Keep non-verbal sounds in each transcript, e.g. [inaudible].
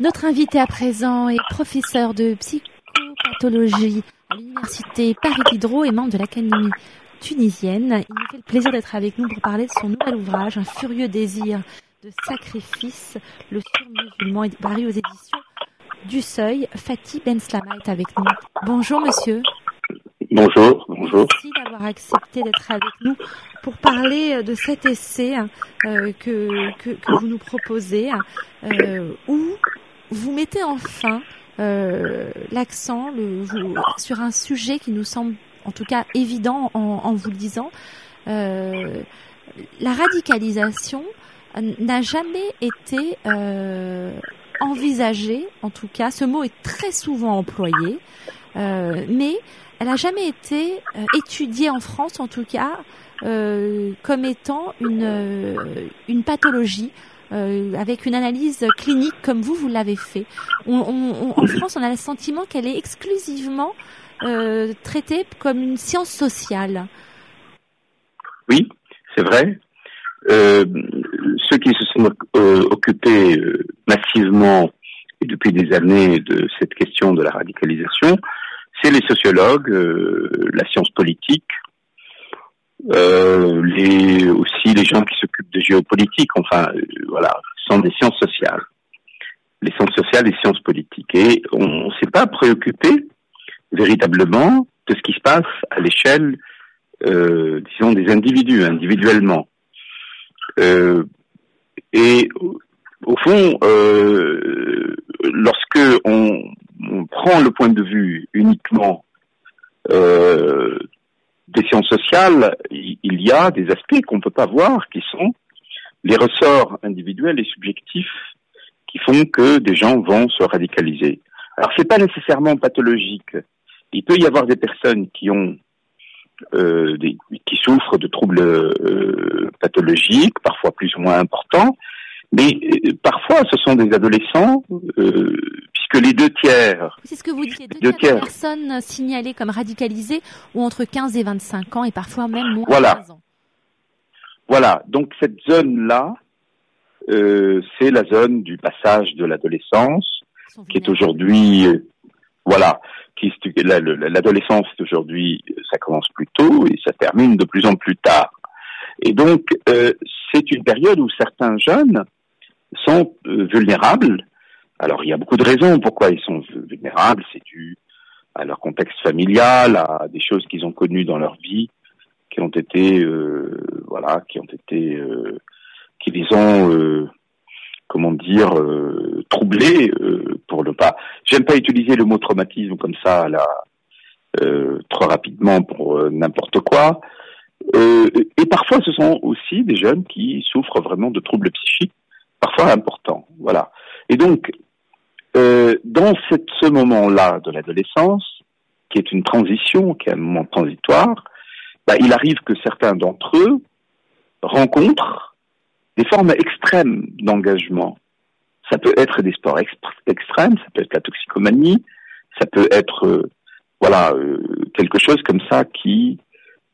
Notre invité à présent est professeur de psychopathologie à l'université Paris Diderot et membre de l'Académie tunisienne. Il nous fait le plaisir d'être avec nous pour parler de son nouvel ouvrage, Un furieux désir de sacrifice, le surmusulman est paru aux éditions du Seuil. Fatih Ben Slama est avec nous. Bonjour monsieur. Bonjour, bonjour. Merci d'avoir accepté d'être avec nous pour parler de cet essai euh, que, que, que, vous nous proposez, euh, où vous mettez enfin euh, l'accent sur un sujet qui nous semble en tout cas évident en, en vous le disant. Euh, la radicalisation n'a jamais été euh, envisagée, en tout cas, ce mot est très souvent employé, euh, mais elle n'a jamais été euh, étudiée en France, en tout cas, euh, comme étant une, une pathologie. Avec une analyse clinique comme vous, vous l'avez fait. En France, on a le sentiment qu'elle est exclusivement traitée comme une science sociale. Oui, c'est vrai. Euh, ceux qui se sont euh, occupés euh, massivement et depuis des années de cette question de la radicalisation, c'est les sociologues, la science politique, les, aussi les gens qui de géopolitique, enfin voilà, sont des sciences sociales. Les sciences sociales et les sciences politiques. Et on ne s'est pas préoccupé véritablement de ce qui se passe à l'échelle, disons, des individus, individuellement. Euh, et au fond, euh, lorsque on, prend le point de vue uniquement euh, des sciences sociales, il y a des aspects qu'on ne peut pas voir, qui sont les ressorts individuels et subjectifs qui font que des gens vont se radicaliser. Alors c'est pas nécessairement pathologique. Il peut y avoir des personnes qui ont euh, des, qui souffrent de troubles euh, pathologiques, parfois plus ou moins importants, mais euh, parfois ce sont des adolescents, euh, puisque les deux tiers... C'est ce que vous deux, deux tiers, de personnes signalées comme radicalisées ou entre 15 et 25 ans, et parfois même moins voilà. de 15 ans. Voilà, donc cette zone-là, euh, c'est la zone du passage de l'adolescence, qui est aujourd'hui... voilà, l'adolescence aujourd'hui, ça commence plus tôt et ça termine de plus en plus tard. Et donc, euh, c'est une période où certains jeunes sont euh, vulnérables. Alors, il y a beaucoup de raisons pourquoi ils sont vulnérables. C'est dû à leur contexte familial, à des choses qu'ils ont connues dans leur vie, qui ont été, euh, voilà, qui ont été, euh, qui les ont euh, comment dire, troublé euh, pour ne pas. J'aime pas utiliser le mot traumatisme comme ça là euh, trop rapidement pour n'importe quoi. Euh, et parfois, ce sont aussi des jeunes qui souffrent vraiment de troubles psychiques, parfois importants. Voilà. Et donc, dans cette, ce moment-là de l'adolescence, qui est une transition, qui est un moment transitoire, bah, il arrive que certains d'entre eux rencontrent des formes extrêmes d'engagement. Ça peut être des sports extrêmes, ça peut être la toxicomanie, ça peut être euh, voilà euh, quelque chose comme ça qui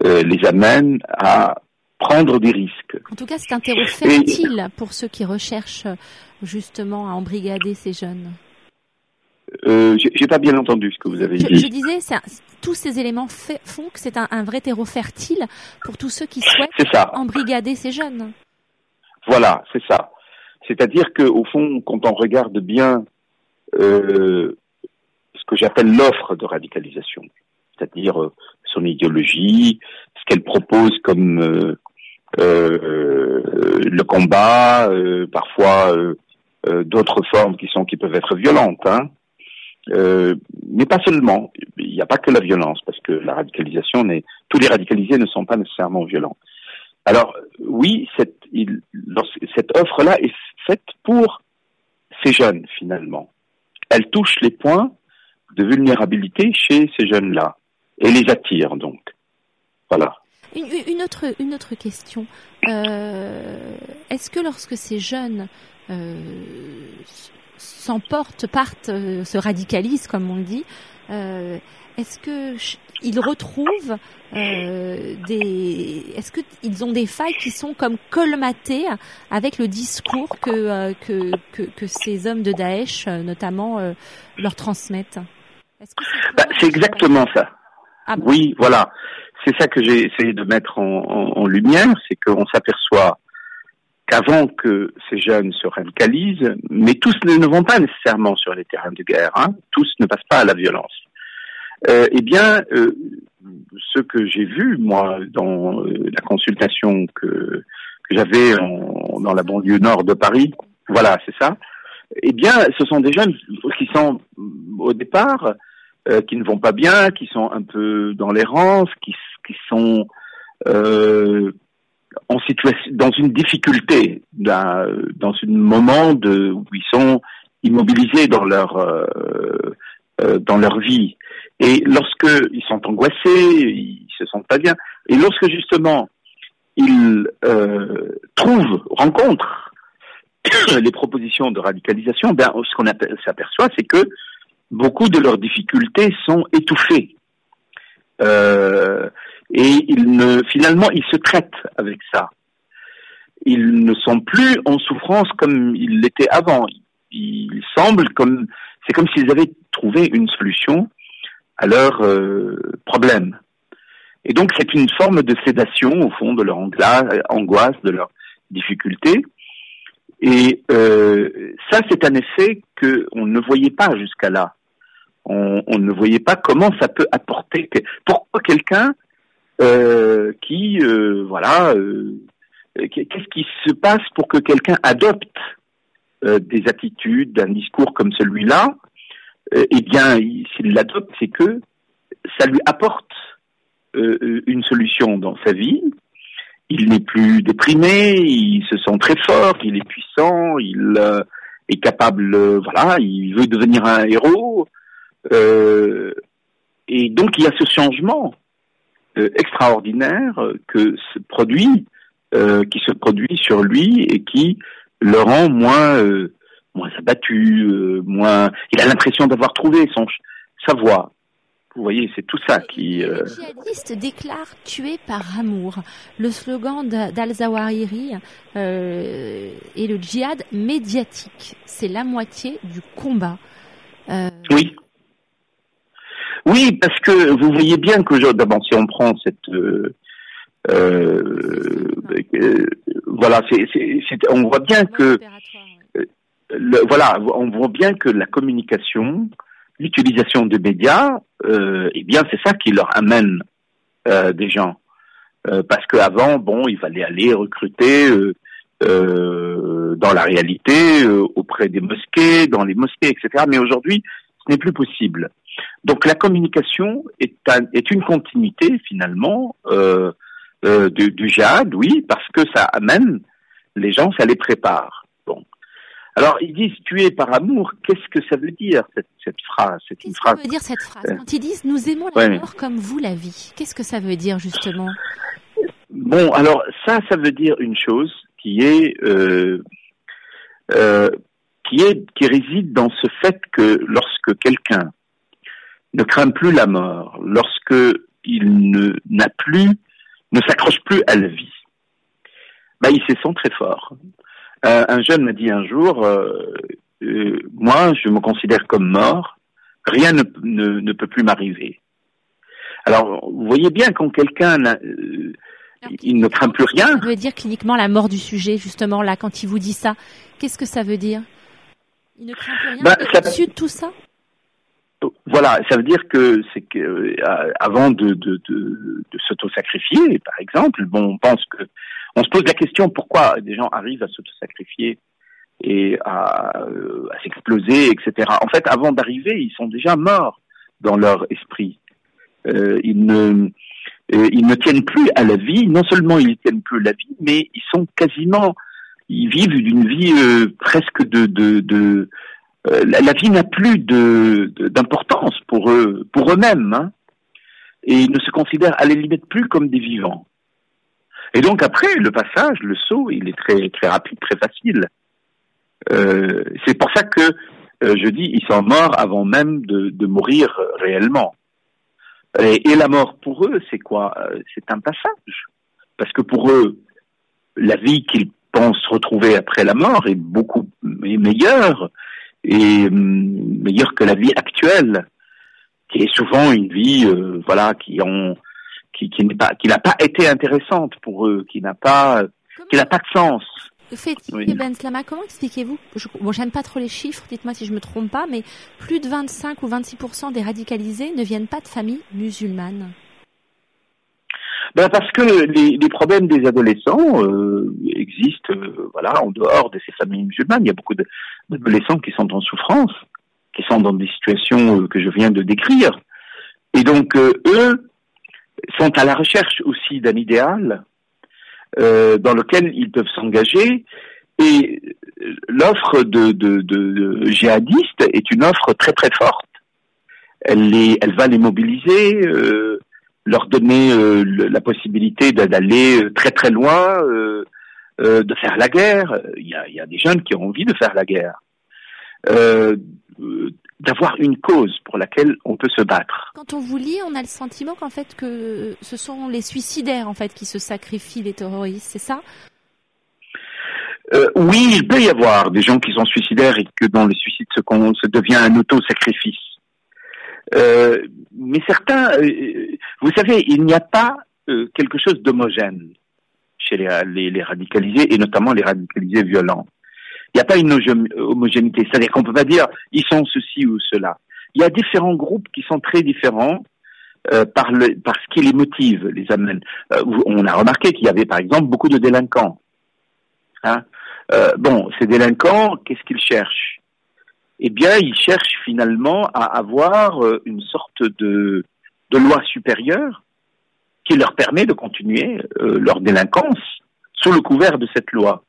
euh, les amène à prendre des risques. En tout cas, c'est un terreau fertile pour ceux qui recherchent justement à embrigader ces jeunes. Euh, J'ai pas bien entendu ce que vous avez je, dit. Je disais, un, tous ces éléments fait, font que c'est un, un, vrai terreau fertile pour tous ceux qui souhaitent embrigader ces jeunes. Voilà, c'est ça. C'est-à-dire que au fond, quand on regarde bien euh, ce que j'appelle l'offre de radicalisation, c'est-à-dire euh, son idéologie, ce qu'elle propose comme euh, le combat, parfois d'autres formes qui sont qui peuvent être violentes, hein, mais pas seulement. Il n'y a pas que la violence, parce que la radicalisation n'est tous les radicalisés ne sont pas nécessairement violents. Alors oui, cette, offre-là est faite pour ces jeunes finalement. Elle touche les points de vulnérabilité chez ces jeunes-là et les attire donc. Voilà. Une, une autre, une autre question. Euh, Est-ce que lorsque ces jeunes euh, s'emportent, partent, euh, se radicalisent, comme on dit, euh, est-ce que ils retrouvent euh, des. Est-ce que ils ont des failles qui sont comme colmatées avec le discours que euh, que, que, que ces hommes de Daesh, euh, notamment, euh, leur transmettent? Bah, C'est exactement ça. Ah Oui, voilà. C'est ça que j'ai essayé de mettre en, en, en lumière, c'est qu'on s'aperçoit qu'avant que ces jeunes se radicalisent, mais tous ne vont pas nécessairement sur les terrains de guerre, hein, tous ne passent pas à la violence. Euh, eh bien, euh, ce que j'ai vu, moi, dans euh, la consultation que, que j'avais dans la banlieue nord de Paris, voilà, c'est ça, eh bien, ce sont des jeunes qui sont, au départ, euh, qui ne vont pas bien, qui sont un peu dans l'errance, qui, qui sont euh, en situation, dans une difficulté, dans, un moment où ils sont immobilisés dans leur euh, euh, dans leur vie. Et lorsque ils sont angoissés, ils se sentent pas bien. Et lorsque justement ils euh, trouvent, rencontrent [coughs] les propositions de radicalisation, ben, ce qu'on s'aperçoit, c'est que beaucoup de leurs difficultés sont étouffées. Et finalement, ils se traitent avec ça. Ils ne sont plus en souffrance comme ils l'étaient avant. Il semble comme, c'est comme s'ils avaient trouvé une solution à leur euh, problème. Et donc c'est une forme de sédation au fond de leur angoisse, de leur difficulté. Et euh, ça, c'est un effet que on ne voyait pas jusqu'à là. On, ne voyait pas comment ça peut apporter. Pourquoi quelqu'un qui, euh, voilà, euh, qu'est-ce qui se passe pour que quelqu'un adopte des attitudes, un discours comme celui-là? Eh bien, s'il l'adopte, c'est que ça lui apporte une solution dans sa vie. Il n'est plus déprimé, il se sent très fort, il est puissant, il est capable, voilà, il veut devenir un héros. et donc il y a ce changement euh, extraordinaire que ce produit, euh, qui se produit sur lui et qui le rend moins euh, moins abattu, moins. Il a l'impression d'avoir trouvé son sa voie. Vous voyez, c'est tout ça qui. Le djihadiste déclare tuer par amour. Le slogan d'Al-Zawahiri euh, est le djihad médiatique. C'est la moitié du combat. Euh... Oui. Oui, parce que vous voyez bien que d'abord si on prend cette euh, euh, euh voilà, c'est, on voit bien que euh, le, voilà, on voit bien que la communication, l'utilisation des médias, euh, eh bien c'est ça qui leur amène des gens, parce qu'avant, bon, il fallait aller recruter. dans la réalité, auprès des mosquées, dans les mosquées, etc. Mais aujourd'hui, ce n'est plus possible. Donc la communication est, est une continuité finalement euh, euh, du, du jihad, oui, parce que ça amène les gens, ça les prépare. Bon. Alors ils disent tuer par amour. Qu'est-ce que ça veut dire cette, cette phrase? Qu'est-ce que ça veut dire cette phrase? Quand ils disent nous aimons la mort comme vous la vie, qu'est-ce que ça veut dire justement? Bon, alors ça, ça veut dire une chose qui est euh, euh, qui est qui réside dans ce fait que lorsque quelqu'un ne craint plus la mort, lorsque il ne n'a plus, ne s'accroche plus à la vie, bah, il se sent très fort. Euh, un jeune m'a dit un jour, euh, euh, moi, je me considère comme mort, rien ne, ne, ne peut plus m'arriver. Alors, vous voyez bien quand quelqu'un il ne craint plus rien. Ça veut dire cliniquement la mort du sujet, justement, là, quand il vous dit ça. Qu'est-ce que ça veut dire? Il ne craint plus rien bah, au-dessus de tout ça voilà, ça veut dire que c'est que euh, avant de, de, de, de s'auto-sacrifier, par exemple, bon, on pense que on se pose la question pourquoi des gens arrivent à s'auto-sacrifier et à, euh, à s'exploser, etc. En fait, avant d'arriver, ils sont déjà morts dans leur esprit. Euh, ils ne ils ne tiennent plus à la vie. Non seulement ils ne tiennent plus à la vie, mais ils sont quasiment ils vivent d'une vie presque de, de, de euh, la, vie n'a plus de, d'importance pour eux, pour eux-mêmes, hein, et ils ne se considèrent à la limite plus comme des vivants. Et donc après, le passage, le saut, il est très très rapide, très facile. Euh, c'est pour ça que euh, je dis, ils sont morts avant même de, de mourir réellement. Et, la mort pour eux, c'est quoi? C'est un passage. Parce que pour eux, la vie qu'ils pensent retrouver après la mort est beaucoup meilleure et hum, meilleure que la vie actuelle, qui est souvent une vie, voilà, qui ont, qui, qui n'est pas, qui n'a pas été intéressante pour eux, qui n'a pas, qui n'a pas de sens. Ben Slama, comment expliquez-vous je, Bon, j'aime pas trop les chiffres, dites-moi si je me trompe pas, mais plus de 25 ou 26 des radicalisés ne viennent pas de familles musulmanes. Ben parce que les, les problèmes des adolescents euh, existent, euh, voilà, en dehors de ces familles musulmanes. Il y a beaucoup d'adolescents qui sont en souffrance, qui sont dans des situations euh, que je viens de décrire, et donc eux sont à la recherche aussi d'un idéal euh, dans lequel ils peuvent s'engager. Et l'offre de, de, de, djihadistes est une offre très très forte. Elle, les, elle va les mobiliser, euh, leur donner euh, la possibilité d'aller très très loin, de faire la guerre. Il y a, il y a des jeunes qui ont envie de faire la guerre d'avoir une cause pour laquelle on peut se battre. Quand on vous lit, on a le sentiment qu'en fait que ce sont les suicidaires en fait qui se sacrifient les terroristes, c'est ça? Euh, oui, il peut y avoir des gens qui sont suicidaires et que dans le suicide se, se devient un auto-sacrifice. Euh, mais certains, euh, vous savez, il n'y a pas quelque chose d'homogène chez les, radicalisés et notamment les radicalisés violents. Il n'y a pas une homogénéité. C'est-à-dire qu'on peut pas dire ils sont ceci ou cela. Il y a différents groupes qui sont très différents euh, par, ce qui les motive, les amène. Euh, on a remarqué qu'il y avait par exemple beaucoup de délinquants. Hein euh, bon, ces délinquants, qu'est-ce qu'ils cherchent? Eh bien, ils cherchent finalement à avoir euh, une sorte de, de loi supérieure qui leur permet de continuer euh, leur délinquance sous le couvert de cette loi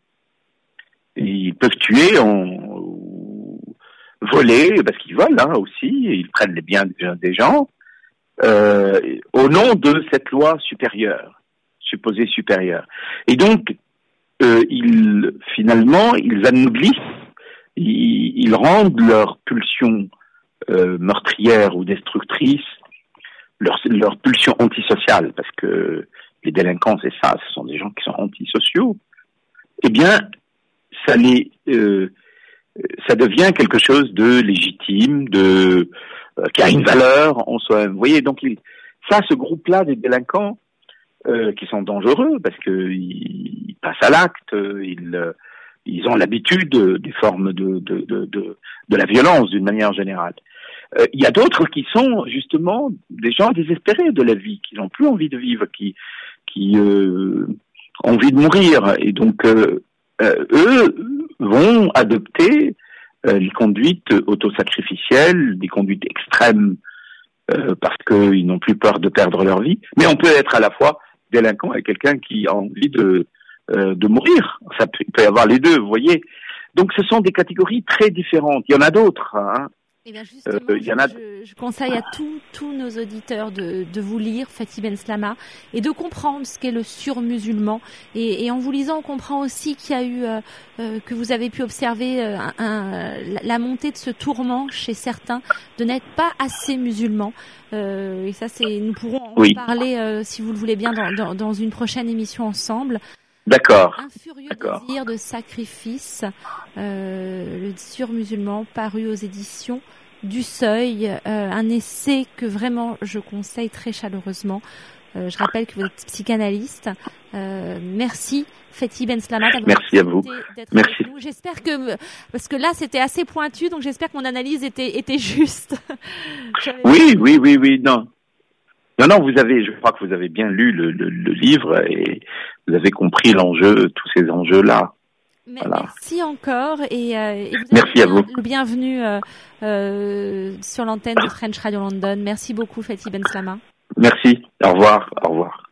ils peuvent tuer en voler parce qu'ils volent hein, aussi, ils prennent les biens des gens euh, au nom de cette loi supérieure, supposée supérieure. Et donc, euh, ils finalement, ils anoblissent, ils, rendent leur pulsion meurtrière ou destructrice, leur, leur pulsion antisociale, parce que les délinquants, c'est ça, ce sont des gens qui sont antisociaux, eh bien, ça les, euh, ça devient quelque chose de légitime, de euh, qui a une valeur en soi. Vous voyez, donc il, ça, ce groupe-là des délinquants euh, qui sont dangereux parce que ils passent à l'acte, ils ils ont l'habitude des formes de de, de, de, de la violence d'une manière générale. Il y a d'autres qui sont justement des gens désespérés de la vie, qui n'ont plus envie de vivre, qui qui ont envie de mourir, et donc euh, eux vont adopter euh, les conduites autosacrificielles, des conduites extrêmes euh, parce qu'ils n'ont plus peur de perdre leur vie. Mais on peut être à la fois délinquant et quelqu'un qui a envie de, de mourir. Ça peut, il peut y avoir les deux, vous voyez. Donc ce sont des catégories très différentes. Il y en a d'autres. Hein. Eh bien justement, euh, je, je, conseille à tous nos auditeurs de, de, vous lire Fatih Ben Slama et de comprendre ce qu'est le surmusulman. Et, et en vous lisant, on comprend aussi qu'il y a eu, euh, euh que vous avez pu observer euh, un, la montée de ce tourment chez certains de n'être pas assez musulmans. et ça, c'est, nous pourrons en parler, si vous le voulez bien, dans, dans, dans une prochaine émission ensemble. D'accord. Un furieux désir de sacrifice, euh, le surmusulman, paru aux éditions du Seuil, euh, un essai que vraiment je conseille très chaleureusement. Euh, je rappelle que vous êtes psychanalyste. Euh, merci Fethi Ben Slama Merci à vous. Merci. J'espère que parce que là c'était assez pointu, donc j'espère que mon analyse était était juste. [laughs] oui, oui, oui, oui, non. Non, non, vous avez, je crois que vous avez bien lu le, le, le livre et vous avez compris l'enjeu, tous ces enjeux-là. Merci encore et, euh, et vous Merci à vous. Bienvenue euh, euh, sur l'antenne de French Radio London. Merci beaucoup Fatih Ben Slama. Merci. Au revoir. Au revoir.